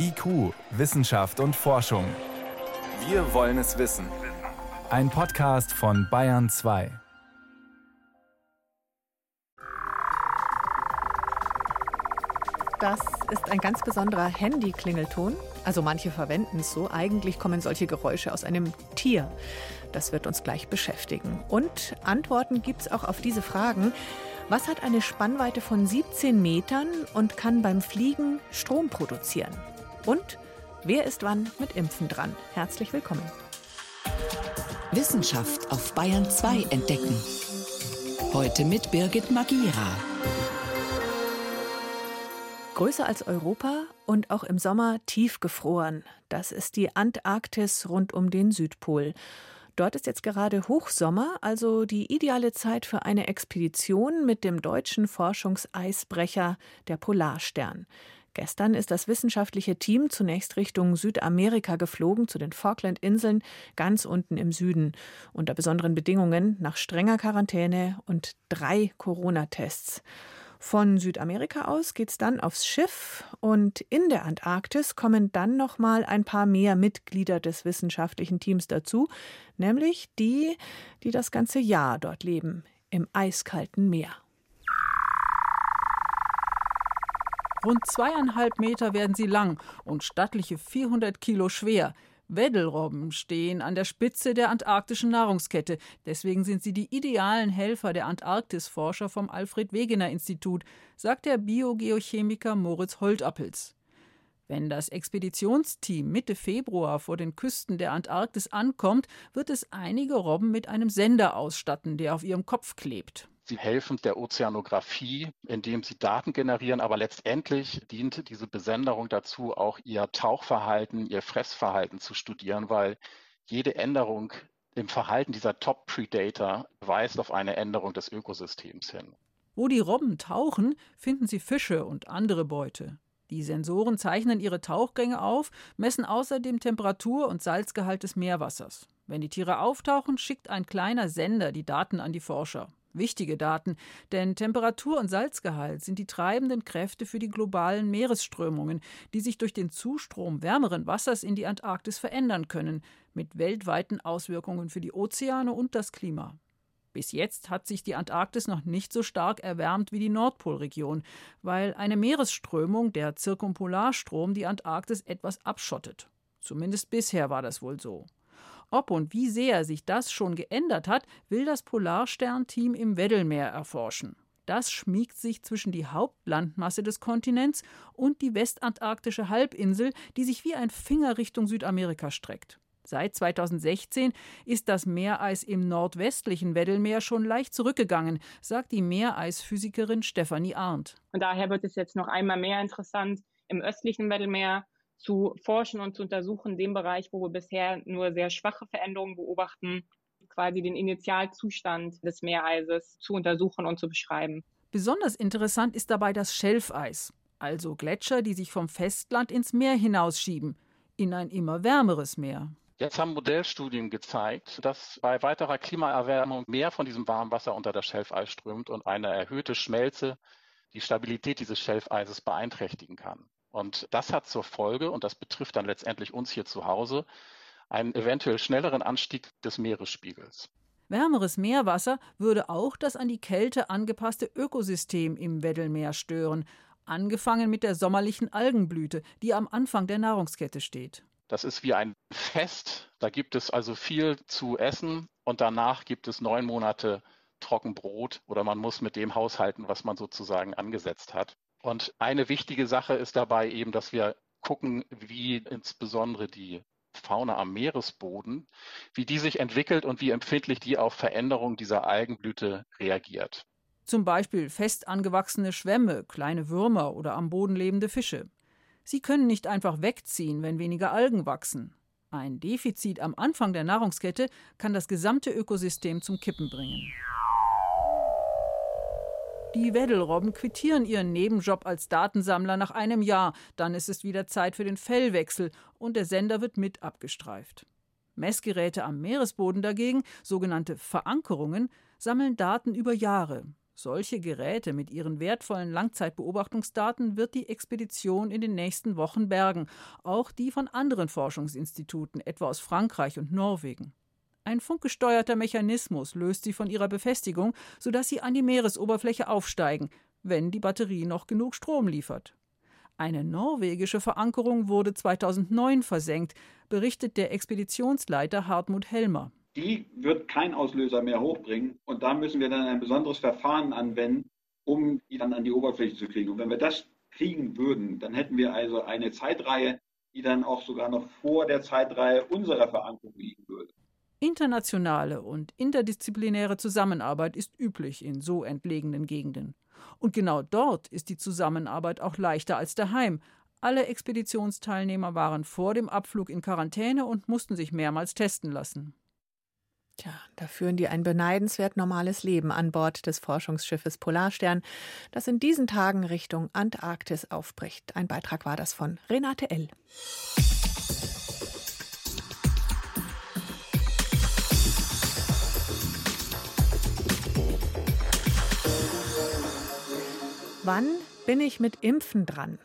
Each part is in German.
IQ, Wissenschaft und Forschung. Wir wollen es wissen. Ein Podcast von Bayern 2. Das ist ein ganz besonderer Handy-Klingelton. Also manche verwenden es so. Eigentlich kommen solche Geräusche aus einem Tier. Das wird uns gleich beschäftigen. Und Antworten gibt es auch auf diese Fragen. Was hat eine Spannweite von 17 Metern und kann beim Fliegen Strom produzieren? Und wer ist wann mit Impfen dran? Herzlich willkommen. Wissenschaft auf Bayern 2 entdecken. Heute mit Birgit Magira. Größer als Europa und auch im Sommer tief gefroren. Das ist die Antarktis rund um den Südpol. Dort ist jetzt gerade Hochsommer, also die ideale Zeit für eine Expedition mit dem deutschen Forschungseisbrecher der Polarstern. Gestern ist das wissenschaftliche Team zunächst Richtung Südamerika geflogen, zu den Falklandinseln, ganz unten im Süden, unter besonderen Bedingungen, nach strenger Quarantäne und drei Corona-Tests. Von Südamerika aus geht es dann aufs Schiff und in der Antarktis kommen dann noch mal ein paar mehr Mitglieder des wissenschaftlichen Teams dazu, nämlich die, die das ganze Jahr dort leben, im eiskalten Meer. Rund zweieinhalb Meter werden sie lang und stattliche 400 Kilo schwer. Weddelrobben stehen an der Spitze der antarktischen Nahrungskette. Deswegen sind sie die idealen Helfer der Antarktisforscher vom Alfred Wegener Institut, sagt der Biogeochemiker Moritz Holtappels. Wenn das Expeditionsteam Mitte Februar vor den Küsten der Antarktis ankommt, wird es einige Robben mit einem Sender ausstatten, der auf ihrem Kopf klebt. Sie helfen der Ozeanographie, indem sie Daten generieren, aber letztendlich dient diese Besenderung dazu, auch ihr Tauchverhalten, ihr Fressverhalten zu studieren, weil jede Änderung im Verhalten dieser Top-Predator weist auf eine Änderung des Ökosystems hin. Wo die Robben tauchen, finden sie Fische und andere Beute. Die Sensoren zeichnen ihre Tauchgänge auf, messen außerdem Temperatur und Salzgehalt des Meerwassers. Wenn die Tiere auftauchen, schickt ein kleiner Sender die Daten an die Forscher. Wichtige Daten, denn Temperatur und Salzgehalt sind die treibenden Kräfte für die globalen Meeresströmungen, die sich durch den Zustrom wärmeren Wassers in die Antarktis verändern können, mit weltweiten Auswirkungen für die Ozeane und das Klima. Bis jetzt hat sich die Antarktis noch nicht so stark erwärmt wie die Nordpolregion, weil eine Meeresströmung, der Zirkumpolarstrom, die Antarktis etwas abschottet. Zumindest bisher war das wohl so. Ob und wie sehr sich das schon geändert hat, will das Polarsternteam im Weddellmeer erforschen. Das schmiegt sich zwischen die Hauptlandmasse des Kontinents und die westantarktische Halbinsel, die sich wie ein Finger Richtung Südamerika streckt. Seit 2016 ist das Meereis im nordwestlichen Weddellmeer schon leicht zurückgegangen, sagt die Meereisphysikerin Stefanie Arndt. Und daher wird es jetzt noch einmal mehr interessant, im östlichen Weddellmeer zu forschen und zu untersuchen, dem Bereich, wo wir bisher nur sehr schwache Veränderungen beobachten, quasi den Initialzustand des Meereises zu untersuchen und zu beschreiben. Besonders interessant ist dabei das Schelfeis, also Gletscher, die sich vom Festland ins Meer hinausschieben, in ein immer wärmeres Meer. Jetzt haben Modellstudien gezeigt, dass bei weiterer Klimaerwärmung mehr von diesem warmen Wasser unter das Schelfeis strömt und eine erhöhte Schmelze die Stabilität dieses Schelfeises beeinträchtigen kann. Und das hat zur Folge, und das betrifft dann letztendlich uns hier zu Hause, einen eventuell schnelleren Anstieg des Meeresspiegels. Wärmeres Meerwasser würde auch das an die Kälte angepasste Ökosystem im Weddellmeer stören, angefangen mit der sommerlichen Algenblüte, die am Anfang der Nahrungskette steht. Das ist wie ein Fest, da gibt es also viel zu essen und danach gibt es neun Monate Trockenbrot oder man muss mit dem haushalten, was man sozusagen angesetzt hat. Und eine wichtige Sache ist dabei eben, dass wir gucken, wie insbesondere die Fauna am Meeresboden, wie die sich entwickelt und wie empfindlich die auf Veränderungen dieser Algenblüte reagiert. Zum Beispiel fest angewachsene Schwämme, kleine Würmer oder am Boden lebende Fische. Sie können nicht einfach wegziehen, wenn weniger Algen wachsen. Ein Defizit am Anfang der Nahrungskette kann das gesamte Ökosystem zum Kippen bringen. Die Weddelrobben quittieren ihren Nebenjob als Datensammler nach einem Jahr. Dann ist es wieder Zeit für den Fellwechsel und der Sender wird mit abgestreift. Messgeräte am Meeresboden dagegen, sogenannte Verankerungen, sammeln Daten über Jahre. Solche Geräte mit ihren wertvollen Langzeitbeobachtungsdaten wird die Expedition in den nächsten Wochen bergen, auch die von anderen Forschungsinstituten, etwa aus Frankreich und Norwegen. Ein funkgesteuerter Mechanismus löst sie von ihrer Befestigung, sodass sie an die Meeresoberfläche aufsteigen, wenn die Batterie noch genug Strom liefert. Eine norwegische Verankerung wurde 2009 versenkt, berichtet der Expeditionsleiter Hartmut Helmer die wird kein Auslöser mehr hochbringen. Und da müssen wir dann ein besonderes Verfahren anwenden, um die dann an die Oberfläche zu kriegen. Und wenn wir das kriegen würden, dann hätten wir also eine Zeitreihe, die dann auch sogar noch vor der Zeitreihe unserer Verankerung liegen würde. Internationale und interdisziplinäre Zusammenarbeit ist üblich in so entlegenen Gegenden. Und genau dort ist die Zusammenarbeit auch leichter als daheim. Alle Expeditionsteilnehmer waren vor dem Abflug in Quarantäne und mussten sich mehrmals testen lassen. Tja, da führen die ein beneidenswert normales Leben an Bord des Forschungsschiffes Polarstern, das in diesen Tagen Richtung Antarktis aufbricht. Ein Beitrag war das von Renate L. Wann bin ich mit Impfen dran?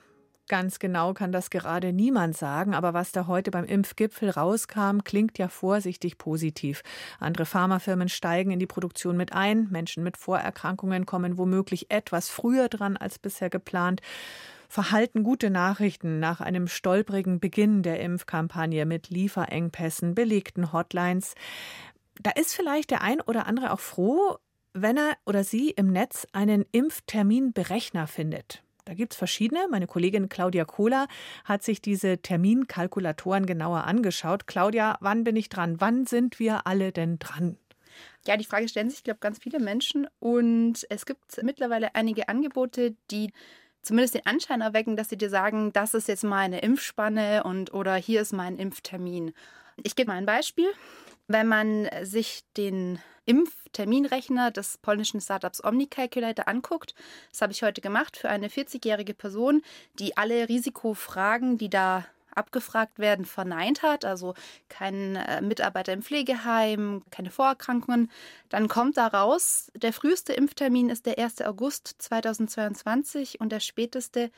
Ganz genau kann das gerade niemand sagen, aber was da heute beim Impfgipfel rauskam, klingt ja vorsichtig positiv. Andere Pharmafirmen steigen in die Produktion mit ein, Menschen mit Vorerkrankungen kommen womöglich etwas früher dran als bisher geplant. Verhalten gute Nachrichten nach einem stolprigen Beginn der Impfkampagne mit Lieferengpässen, belegten Hotlines. Da ist vielleicht der ein oder andere auch froh, wenn er oder sie im Netz einen Impfterminberechner findet. Da gibt es verschiedene. Meine Kollegin Claudia Kohler hat sich diese Terminkalkulatoren genauer angeschaut. Claudia, wann bin ich dran? Wann sind wir alle denn dran? Ja, die Frage stellen sich, glaube ganz viele Menschen. Und es gibt mittlerweile einige Angebote, die zumindest den Anschein erwecken, dass sie dir sagen, das ist jetzt meine Impfspanne und oder hier ist mein Impftermin. Ich gebe mal ein Beispiel. Wenn man sich den Impfterminrechner des polnischen Startups OmniCalculator anguckt, das habe ich heute gemacht für eine 40-jährige Person, die alle Risikofragen, die da abgefragt werden, verneint hat, also kein äh, Mitarbeiter im Pflegeheim, keine Vorerkrankungen, dann kommt daraus, der früheste Impftermin ist der 1. August 2022 und der späteste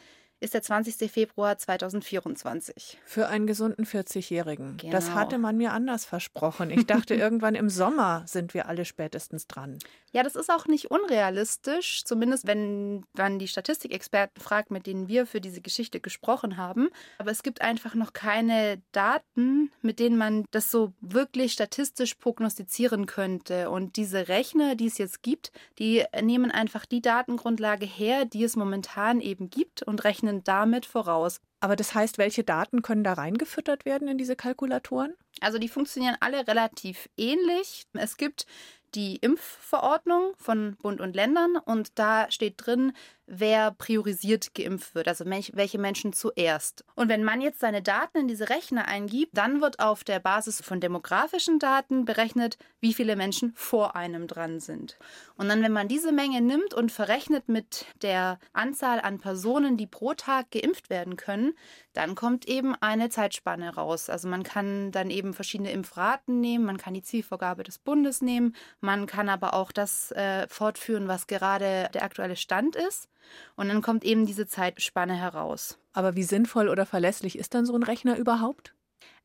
ist der 20. Februar 2024. Für einen gesunden 40-Jährigen. Genau. Das hatte man mir anders versprochen. Ich dachte, irgendwann im Sommer sind wir alle spätestens dran. Ja, das ist auch nicht unrealistisch, zumindest wenn man die Statistikexperten fragt, mit denen wir für diese Geschichte gesprochen haben. Aber es gibt einfach noch keine Daten, mit denen man das so wirklich statistisch prognostizieren könnte. Und diese Rechner, die es jetzt gibt, die nehmen einfach die Datengrundlage her, die es momentan eben gibt und rechnen rechnen damit voraus. Aber das heißt, welche Daten können da reingefüttert werden in diese Kalkulatoren? Also die funktionieren alle relativ ähnlich. Es gibt die Impfverordnung von Bund und Ländern und da steht drin, wer priorisiert geimpft wird, also welche Menschen zuerst. Und wenn man jetzt seine Daten in diese Rechner eingibt, dann wird auf der Basis von demografischen Daten berechnet, wie viele Menschen vor einem dran sind. Und dann, wenn man diese Menge nimmt und verrechnet mit der Anzahl an Personen, die pro Tag geimpft werden können, dann kommt eben eine Zeitspanne raus. Also man kann dann eben verschiedene Impfraten nehmen, man kann die Zielvorgabe des Bundes nehmen, man kann aber auch das äh, fortführen, was gerade der aktuelle Stand ist. Und dann kommt eben diese Zeitspanne heraus. Aber wie sinnvoll oder verlässlich ist dann so ein Rechner überhaupt?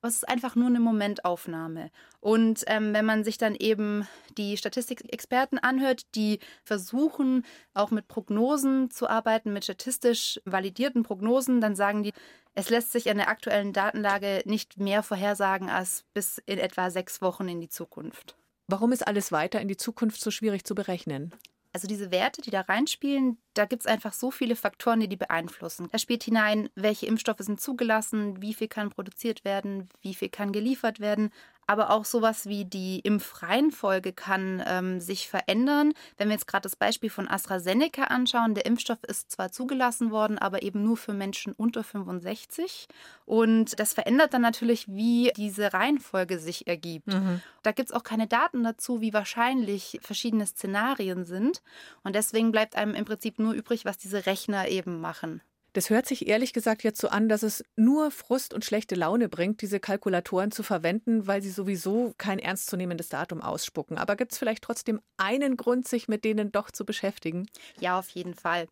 Es ist einfach nur eine Momentaufnahme. Und ähm, wenn man sich dann eben die Statistikexperten anhört, die versuchen auch mit Prognosen zu arbeiten, mit statistisch validierten Prognosen, dann sagen die, es lässt sich an der aktuellen Datenlage nicht mehr vorhersagen als bis in etwa sechs Wochen in die Zukunft. Warum ist alles weiter in die Zukunft so schwierig zu berechnen? Also diese Werte, die da reinspielen, da gibt es einfach so viele Faktoren, die die beeinflussen. Da spielt hinein, welche Impfstoffe sind zugelassen, wie viel kann produziert werden, wie viel kann geliefert werden, aber auch sowas wie die Impfreihenfolge kann ähm, sich verändern. Wenn wir jetzt gerade das Beispiel von AstraZeneca anschauen, der Impfstoff ist zwar zugelassen worden, aber eben nur für Menschen unter 65. Und das verändert dann natürlich, wie diese Reihenfolge sich ergibt. Mhm. Da gibt es auch keine Daten dazu, wie wahrscheinlich verschiedene Szenarien sind. Und deswegen bleibt einem im Prinzip nur übrig, was diese Rechner eben machen. Das hört sich ehrlich gesagt jetzt so an, dass es nur Frust und schlechte Laune bringt, diese Kalkulatoren zu verwenden, weil sie sowieso kein ernstzunehmendes Datum ausspucken. Aber gibt es vielleicht trotzdem einen Grund, sich mit denen doch zu beschäftigen? Ja, auf jeden Fall.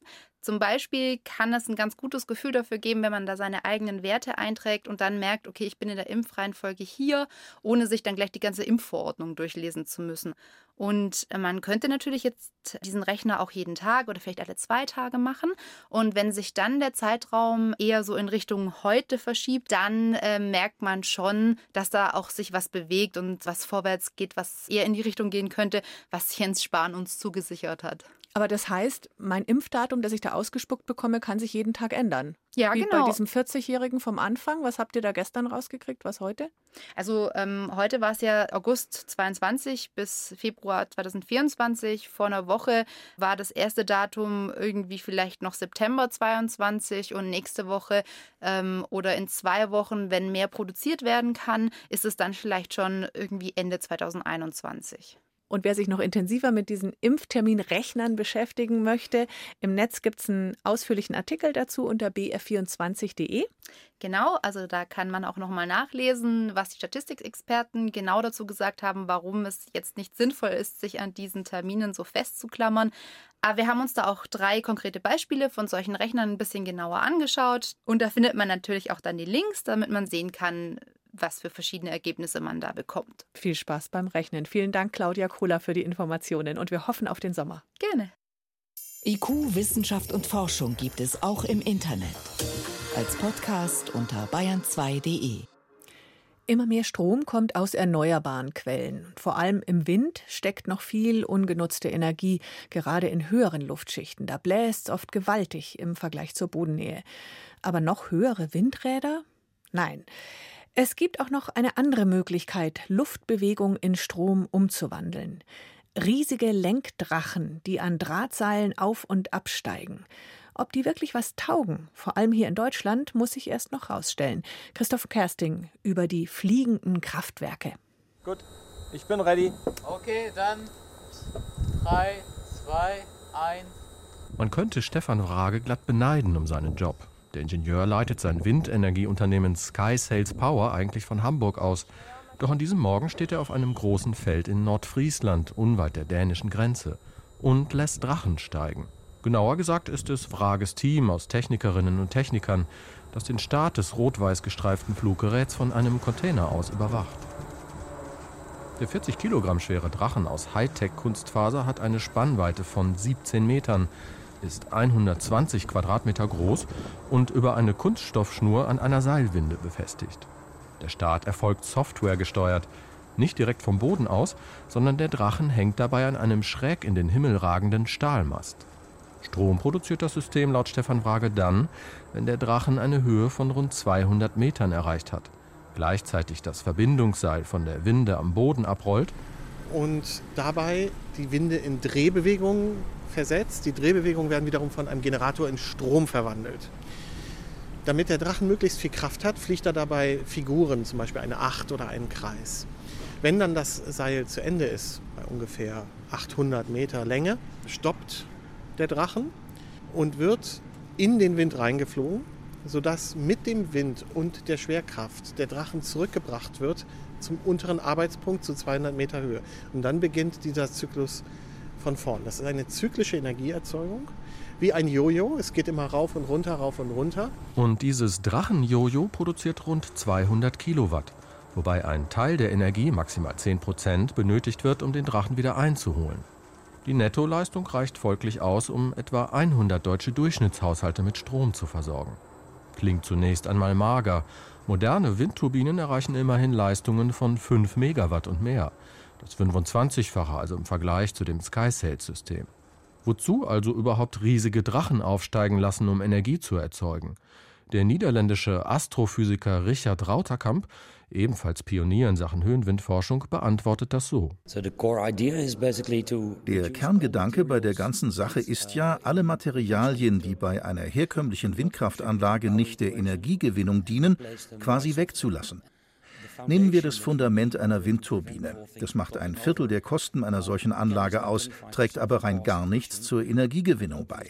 Zum Beispiel kann es ein ganz gutes Gefühl dafür geben, wenn man da seine eigenen Werte einträgt und dann merkt, okay, ich bin in der Impfreihenfolge hier, ohne sich dann gleich die ganze Impfverordnung durchlesen zu müssen. Und man könnte natürlich jetzt diesen Rechner auch jeden Tag oder vielleicht alle zwei Tage machen. Und wenn sich dann der Zeitraum eher so in Richtung heute verschiebt, dann äh, merkt man schon, dass da auch sich was bewegt und was vorwärts geht, was eher in die Richtung gehen könnte, was Jens Spahn uns zugesichert hat. Aber das heißt, mein Impfdatum, das ich da ausgespuckt bekomme, kann sich jeden Tag ändern. Ja, Wie genau. bei diesem 40-Jährigen vom Anfang. Was habt ihr da gestern rausgekriegt? Was heute? Also ähm, heute war es ja August 22 bis Februar 2024. Vor einer Woche war das erste Datum irgendwie vielleicht noch September 22 und nächste Woche ähm, oder in zwei Wochen, wenn mehr produziert werden kann, ist es dann vielleicht schon irgendwie Ende 2021. Und wer sich noch intensiver mit diesen Impfterminrechnern beschäftigen möchte, im Netz gibt es einen ausführlichen Artikel dazu unter br24.de. Genau, also da kann man auch nochmal nachlesen, was die Statistikexperten genau dazu gesagt haben, warum es jetzt nicht sinnvoll ist, sich an diesen Terminen so festzuklammern. Aber wir haben uns da auch drei konkrete Beispiele von solchen Rechnern ein bisschen genauer angeschaut. Und da findet man natürlich auch dann die Links, damit man sehen kann, was für verschiedene Ergebnisse man da bekommt. Viel Spaß beim Rechnen. Vielen Dank, Claudia Kohler, für die Informationen und wir hoffen auf den Sommer. Gerne. IQ, Wissenschaft und Forschung gibt es auch im Internet. Als Podcast unter bayern2.de. Immer mehr Strom kommt aus erneuerbaren Quellen. Vor allem im Wind steckt noch viel ungenutzte Energie, gerade in höheren Luftschichten. Da bläst es oft gewaltig im Vergleich zur Bodennähe. Aber noch höhere Windräder? Nein. Es gibt auch noch eine andere Möglichkeit, Luftbewegung in Strom umzuwandeln. Riesige Lenkdrachen, die an Drahtseilen auf und absteigen. Ob die wirklich was taugen, vor allem hier in Deutschland, muss sich erst noch rausstellen. Christoph Kersting über die fliegenden Kraftwerke. Gut, ich bin ready. Okay, dann 3, 2, 1. Man könnte Stefan Wrage glatt beneiden um seinen Job. Der Ingenieur leitet sein Windenergieunternehmen Sky Sales Power eigentlich von Hamburg aus. Doch an diesem Morgen steht er auf einem großen Feld in Nordfriesland, unweit der dänischen Grenze, und lässt Drachen steigen. Genauer gesagt ist es Wrages Team aus Technikerinnen und Technikern, das den Start des rot-weiß gestreiften Fluggeräts von einem Container aus überwacht. Der 40 Kilogramm schwere Drachen aus Hightech-Kunstfaser hat eine Spannweite von 17 Metern, ist 120 Quadratmeter groß und über eine Kunststoffschnur an einer Seilwinde befestigt. Der Start erfolgt softwaregesteuert, nicht direkt vom Boden aus, sondern der Drachen hängt dabei an einem schräg in den Himmel ragenden Stahlmast. Strom produziert das System laut Stefan Wrage dann, wenn der Drachen eine Höhe von rund 200 Metern erreicht hat, gleichzeitig das Verbindungsseil von der Winde am Boden abrollt und dabei die Winde in Drehbewegungen versetzt. Die Drehbewegungen werden wiederum von einem Generator in Strom verwandelt. Damit der Drachen möglichst viel Kraft hat, fliegt er dabei Figuren, zum Beispiel eine Acht oder einen Kreis. Wenn dann das Seil zu Ende ist, bei ungefähr 800 Meter Länge, stoppt der Drachen und wird in den Wind reingeflogen, sodass mit dem Wind und der Schwerkraft der Drachen zurückgebracht wird zum unteren Arbeitspunkt zu 200 Meter Höhe. Und dann beginnt dieser Zyklus von vorn. Das ist eine zyklische Energieerzeugung, wie ein Jojo. Es geht immer rauf und runter, rauf und runter. Und dieses Drachenjojo produziert rund 200 Kilowatt, wobei ein Teil der Energie, maximal 10 Prozent, benötigt wird, um den Drachen wieder einzuholen. Die Nettoleistung reicht folglich aus, um etwa 100 deutsche Durchschnittshaushalte mit Strom zu versorgen. Klingt zunächst einmal mager. Moderne Windturbinen erreichen immerhin Leistungen von 5 Megawatt und mehr. Das 25-fache also im Vergleich zu dem SkySail-System. Wozu also überhaupt riesige Drachen aufsteigen lassen, um Energie zu erzeugen? Der niederländische Astrophysiker Richard Rauterkamp, ebenfalls Pionier in Sachen Höhenwindforschung, beantwortet das so. Der Kerngedanke bei der ganzen Sache ist ja, alle Materialien, die bei einer herkömmlichen Windkraftanlage nicht der Energiegewinnung dienen, quasi wegzulassen. Nehmen wir das Fundament einer Windturbine. Das macht ein Viertel der Kosten einer solchen Anlage aus, trägt aber rein gar nichts zur Energiegewinnung bei.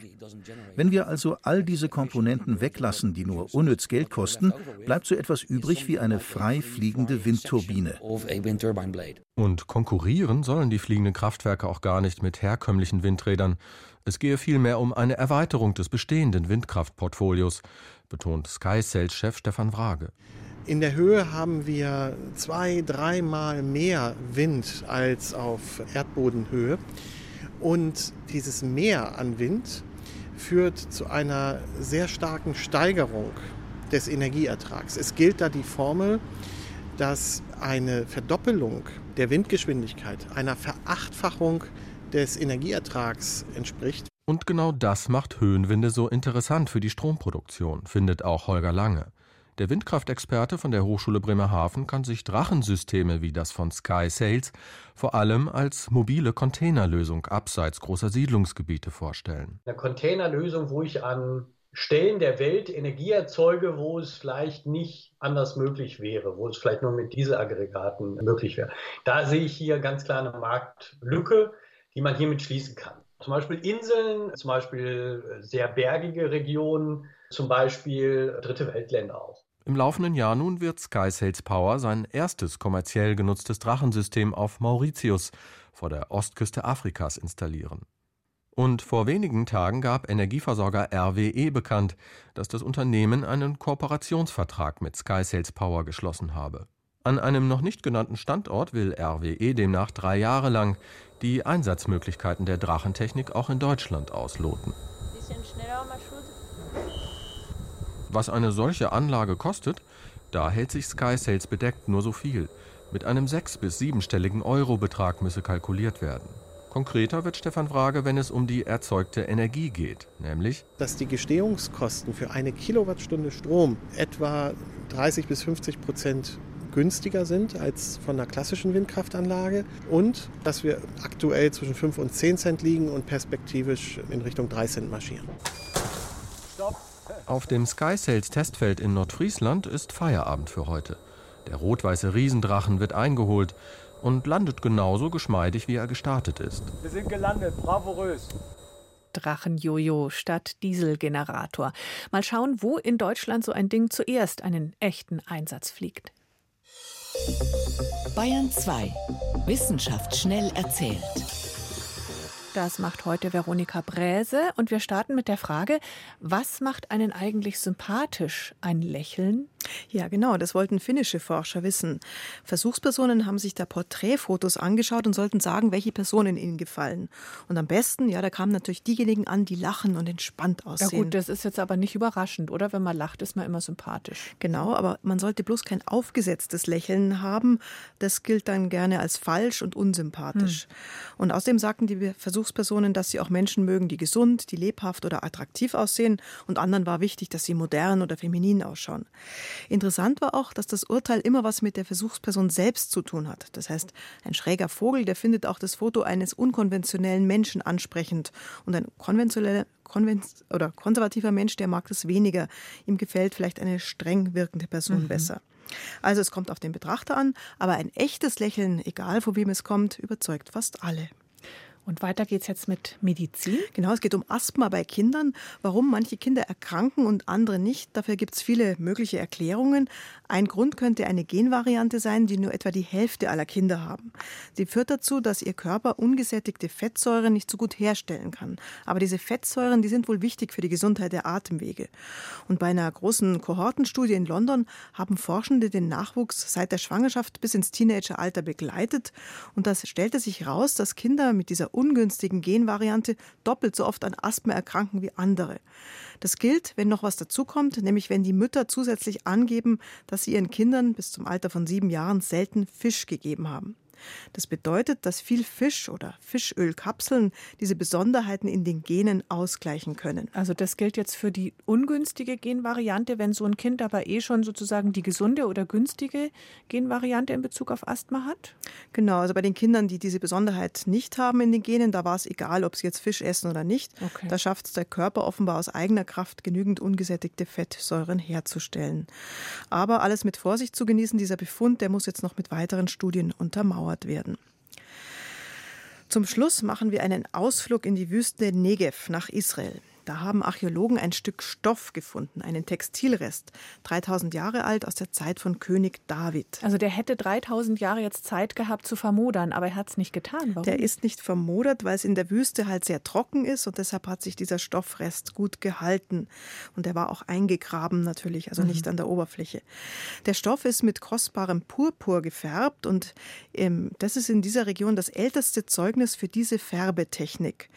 Wenn wir also all diese Komponenten weglassen, die nur unnütz Geld kosten, bleibt so etwas übrig wie eine frei fliegende Windturbine. Und konkurrieren sollen die fliegenden Kraftwerke auch gar nicht mit herkömmlichen Windrädern. Es gehe vielmehr um eine Erweiterung des bestehenden Windkraftportfolios, betont SkySales-Chef Stefan Wrage. In der Höhe haben wir zwei, dreimal mehr Wind als auf Erdbodenhöhe. Und dieses Mehr an Wind führt zu einer sehr starken Steigerung des Energieertrags. Es gilt da die Formel, dass eine Verdoppelung der Windgeschwindigkeit einer Verachtfachung des Energieertrags entspricht. Und genau das macht Höhenwinde so interessant für die Stromproduktion, findet auch Holger Lange. Der Windkraftexperte von der Hochschule Bremerhaven kann sich Drachensysteme wie das von Sky Sales vor allem als mobile Containerlösung abseits großer Siedlungsgebiete vorstellen. Eine Containerlösung, wo ich an Stellen der Welt Energie erzeuge, wo es vielleicht nicht anders möglich wäre, wo es vielleicht nur mit Dieselaggregaten möglich wäre. Da sehe ich hier ganz klar eine Marktlücke, die man hiermit schließen kann. Zum Beispiel Inseln, zum Beispiel sehr bergige Regionen, zum Beispiel dritte Weltländer auch. Im laufenden Jahr nun wird Sky Power sein erstes kommerziell genutztes Drachensystem auf Mauritius vor der Ostküste Afrikas installieren. Und vor wenigen Tagen gab Energieversorger RWE bekannt, dass das Unternehmen einen Kooperationsvertrag mit Sky Power geschlossen habe. An einem noch nicht genannten Standort will RWE demnach drei Jahre lang die Einsatzmöglichkeiten der Drachentechnik auch in Deutschland ausloten. Bisschen schneller, was eine solche Anlage kostet, da hält sich Sky Sales bedeckt nur so viel. Mit einem sechs- bis siebenstelligen Eurobetrag müsse kalkuliert werden. Konkreter wird Stefan Frage, wenn es um die erzeugte Energie geht, nämlich dass die Gestehungskosten für eine Kilowattstunde Strom etwa 30 bis 50 Prozent günstiger sind als von einer klassischen Windkraftanlage und dass wir aktuell zwischen 5 und 10 Cent liegen und perspektivisch in Richtung 3 Cent marschieren. Auf dem SkySails Testfeld in Nordfriesland ist Feierabend für heute. Der rot-weiße Riesendrachen wird eingeholt und landet genauso geschmeidig, wie er gestartet ist. Wir sind gelandet, bravourös. Drachenjojo statt Dieselgenerator. Mal schauen, wo in Deutschland so ein Ding zuerst einen echten Einsatz fliegt. Bayern 2. Wissenschaft schnell erzählt. Das macht heute Veronika Bräse und wir starten mit der Frage, was macht einen eigentlich sympathisch? Ein Lächeln? Ja, genau, das wollten finnische Forscher wissen. Versuchspersonen haben sich da Porträtfotos angeschaut und sollten sagen, welche Personen ihnen gefallen. Und am besten, ja, da kamen natürlich diejenigen an, die lachen und entspannt aussehen. Ja gut, das ist jetzt aber nicht überraschend, oder? Wenn man lacht, ist man immer sympathisch. Genau, aber man sollte bloß kein aufgesetztes Lächeln haben. Das gilt dann gerne als falsch und unsympathisch. Hm. Und außerdem sagten die Versuchspersonen, dass sie auch Menschen mögen, die gesund, die lebhaft oder attraktiv aussehen. Und anderen war wichtig, dass sie modern oder feminin ausschauen. Interessant war auch, dass das Urteil immer was mit der Versuchsperson selbst zu tun hat. Das heißt, ein schräger Vogel, der findet auch das Foto eines unkonventionellen Menschen ansprechend und ein konventioneller Konven oder konservativer Mensch, der mag das weniger. Ihm gefällt vielleicht eine streng wirkende Person mhm. besser. Also es kommt auf den Betrachter an, aber ein echtes Lächeln, egal von wem es kommt, überzeugt fast alle. Und weiter es jetzt mit Medizin. Genau, es geht um Asthma bei Kindern. Warum manche Kinder erkranken und andere nicht, dafür gibt es viele mögliche Erklärungen. Ein Grund könnte eine Genvariante sein, die nur etwa die Hälfte aller Kinder haben. Sie führt dazu, dass ihr Körper ungesättigte Fettsäuren nicht so gut herstellen kann. Aber diese Fettsäuren, die sind wohl wichtig für die Gesundheit der Atemwege. Und bei einer großen Kohortenstudie in London haben Forschende den Nachwuchs seit der Schwangerschaft bis ins Teenageralter begleitet. Und das stellte sich heraus, dass Kinder mit dieser ungünstigen Genvariante doppelt so oft an Asthma erkranken wie andere. Das gilt, wenn noch was dazukommt, nämlich wenn die Mütter zusätzlich angeben, dass sie ihren Kindern bis zum Alter von sieben Jahren selten Fisch gegeben haben. Das bedeutet, dass viel Fisch oder Fischölkapseln diese Besonderheiten in den Genen ausgleichen können. Also das gilt jetzt für die ungünstige Genvariante, wenn so ein Kind aber eh schon sozusagen die gesunde oder günstige Genvariante in Bezug auf Asthma hat? Genau, also bei den Kindern, die diese Besonderheit nicht haben in den Genen, da war es egal, ob sie jetzt Fisch essen oder nicht. Okay. Da schafft es der Körper offenbar aus eigener Kraft genügend ungesättigte Fettsäuren herzustellen. Aber alles mit Vorsicht zu genießen, dieser Befund, der muss jetzt noch mit weiteren Studien untermauert werden. Zum Schluss machen wir einen Ausflug in die Wüste Negev nach Israel. Da haben Archäologen ein Stück Stoff gefunden, einen Textilrest, 3000 Jahre alt aus der Zeit von König David. Also der hätte 3000 Jahre jetzt Zeit gehabt zu vermodern, aber er hat es nicht getan. Warum? Der ist nicht vermodert, weil es in der Wüste halt sehr trocken ist und deshalb hat sich dieser Stoffrest gut gehalten. Und er war auch eingegraben natürlich, also mhm. nicht an der Oberfläche. Der Stoff ist mit kostbarem Purpur gefärbt und ähm, das ist in dieser Region das älteste Zeugnis für diese Färbetechnik.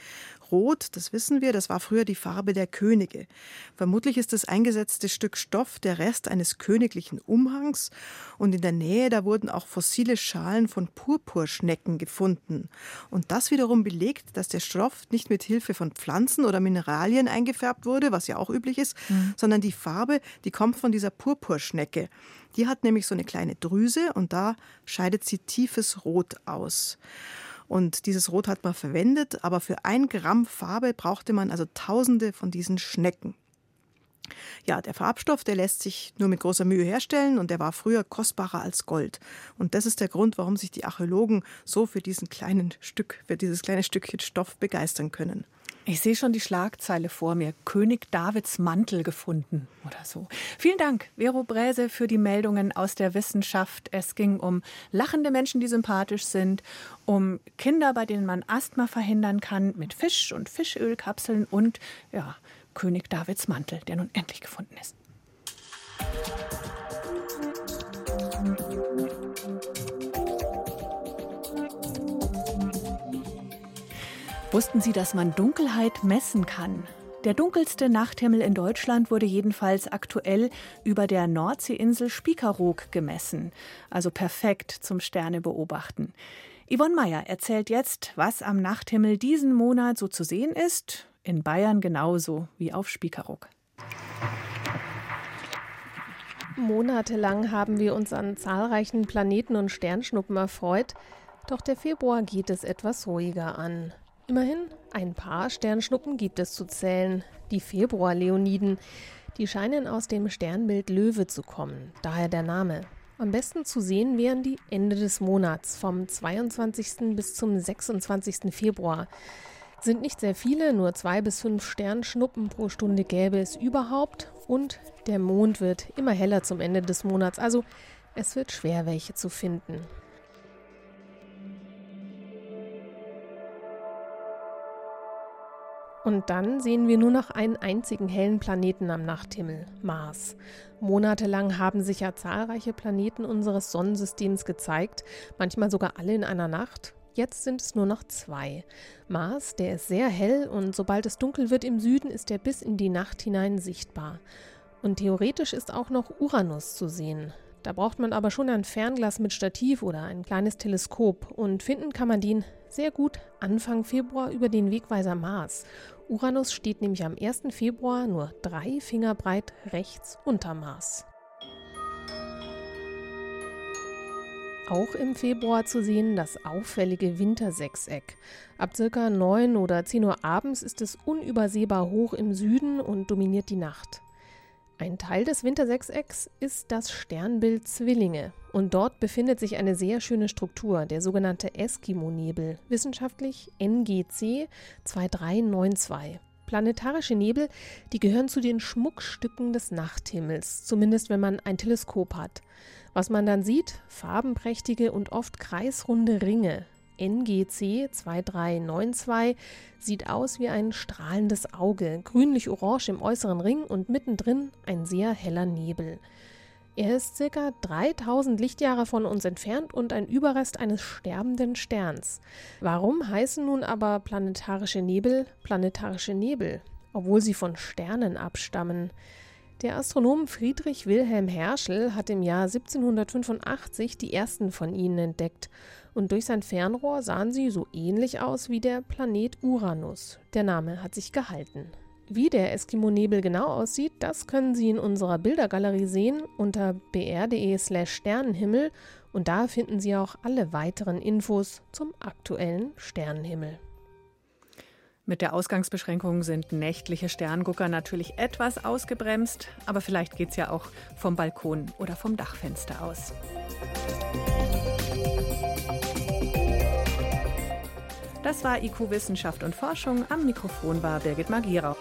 Rot, das wissen wir, das war früher die Farbe der Könige. Vermutlich ist das eingesetzte Stück Stoff der Rest eines königlichen Umhangs und in der Nähe, da wurden auch fossile Schalen von Purpurschnecken gefunden. Und das wiederum belegt, dass der Stoff nicht mit Hilfe von Pflanzen oder Mineralien eingefärbt wurde, was ja auch üblich ist, mhm. sondern die Farbe, die kommt von dieser Purpurschnecke. Die hat nämlich so eine kleine Drüse und da scheidet sie tiefes Rot aus. Und dieses Rot hat man verwendet, aber für ein Gramm Farbe brauchte man also tausende von diesen Schnecken. Ja, der Farbstoff, der lässt sich nur mit großer Mühe herstellen und der war früher kostbarer als Gold. Und das ist der Grund, warum sich die Archäologen so für diesen kleinen Stück, für dieses kleine Stückchen Stoff begeistern können. Ich sehe schon die Schlagzeile vor mir. König Davids Mantel gefunden oder so. Vielen Dank, Vero Bräse, für die Meldungen aus der Wissenschaft. Es ging um lachende Menschen, die sympathisch sind, um Kinder, bei denen man Asthma verhindern kann, mit Fisch und Fischölkapseln und ja, König Davids Mantel, der nun endlich gefunden ist. Wussten Sie, dass man Dunkelheit messen kann? Der dunkelste Nachthimmel in Deutschland wurde jedenfalls aktuell über der Nordseeinsel Spiekeroog gemessen, also perfekt zum Sterne beobachten. Yvonne Meyer erzählt jetzt, was am Nachthimmel diesen Monat so zu sehen ist, in Bayern genauso wie auf Spiekeroog. Monatelang haben wir uns an zahlreichen Planeten und Sternschnuppen erfreut, doch der Februar geht es etwas ruhiger an. Immerhin, ein paar Sternschnuppen gibt es zu zählen, die Februarleoniden. Die scheinen aus dem Sternbild Löwe zu kommen, daher der Name. Am besten zu sehen wären die Ende des Monats, vom 22. bis zum 26. Februar. Sind nicht sehr viele, nur zwei bis fünf Sternschnuppen pro Stunde gäbe es überhaupt. Und der Mond wird immer heller zum Ende des Monats, also es wird schwer, welche zu finden. Und dann sehen wir nur noch einen einzigen hellen Planeten am Nachthimmel, Mars. Monatelang haben sich ja zahlreiche Planeten unseres Sonnensystems gezeigt, manchmal sogar alle in einer Nacht. Jetzt sind es nur noch zwei. Mars, der ist sehr hell und sobald es dunkel wird im Süden, ist er bis in die Nacht hinein sichtbar. Und theoretisch ist auch noch Uranus zu sehen. Da braucht man aber schon ein Fernglas mit Stativ oder ein kleines Teleskop und finden kann man den sehr gut Anfang Februar über den Wegweiser Mars. Uranus steht nämlich am 1. Februar nur drei Finger breit rechts unter Mars. Auch im Februar zu sehen das auffällige Wintersechseck. Ab circa 9 oder 10 Uhr abends ist es unübersehbar hoch im Süden und dominiert die Nacht. Ein Teil des Wintersechsecks ist das Sternbild Zwillinge. Und dort befindet sich eine sehr schöne Struktur, der sogenannte Eskimo-Nebel, wissenschaftlich NGC 2392. Planetarische Nebel, die gehören zu den Schmuckstücken des Nachthimmels, zumindest wenn man ein Teleskop hat. Was man dann sieht, farbenprächtige und oft kreisrunde Ringe, NGC 2392 sieht aus wie ein strahlendes Auge, grünlich-orange im äußeren Ring und mittendrin ein sehr heller Nebel. Er ist ca. 3000 Lichtjahre von uns entfernt und ein Überrest eines sterbenden Sterns. Warum heißen nun aber planetarische Nebel planetarische Nebel, obwohl sie von Sternen abstammen? Der Astronom Friedrich Wilhelm Herschel hat im Jahr 1785 die ersten von ihnen entdeckt und durch sein Fernrohr sahen sie so ähnlich aus wie der Planet Uranus. Der Name hat sich gehalten. Wie der Eskimo-Nebel genau aussieht, das können Sie in unserer Bildergalerie sehen unter br.de/slash Sternenhimmel und da finden Sie auch alle weiteren Infos zum aktuellen Sternenhimmel. Mit der Ausgangsbeschränkung sind nächtliche Sterngucker natürlich etwas ausgebremst, aber vielleicht geht es ja auch vom Balkon oder vom Dachfenster aus. Das war IQ Wissenschaft und Forschung. Am Mikrofon war Birgit Magierau.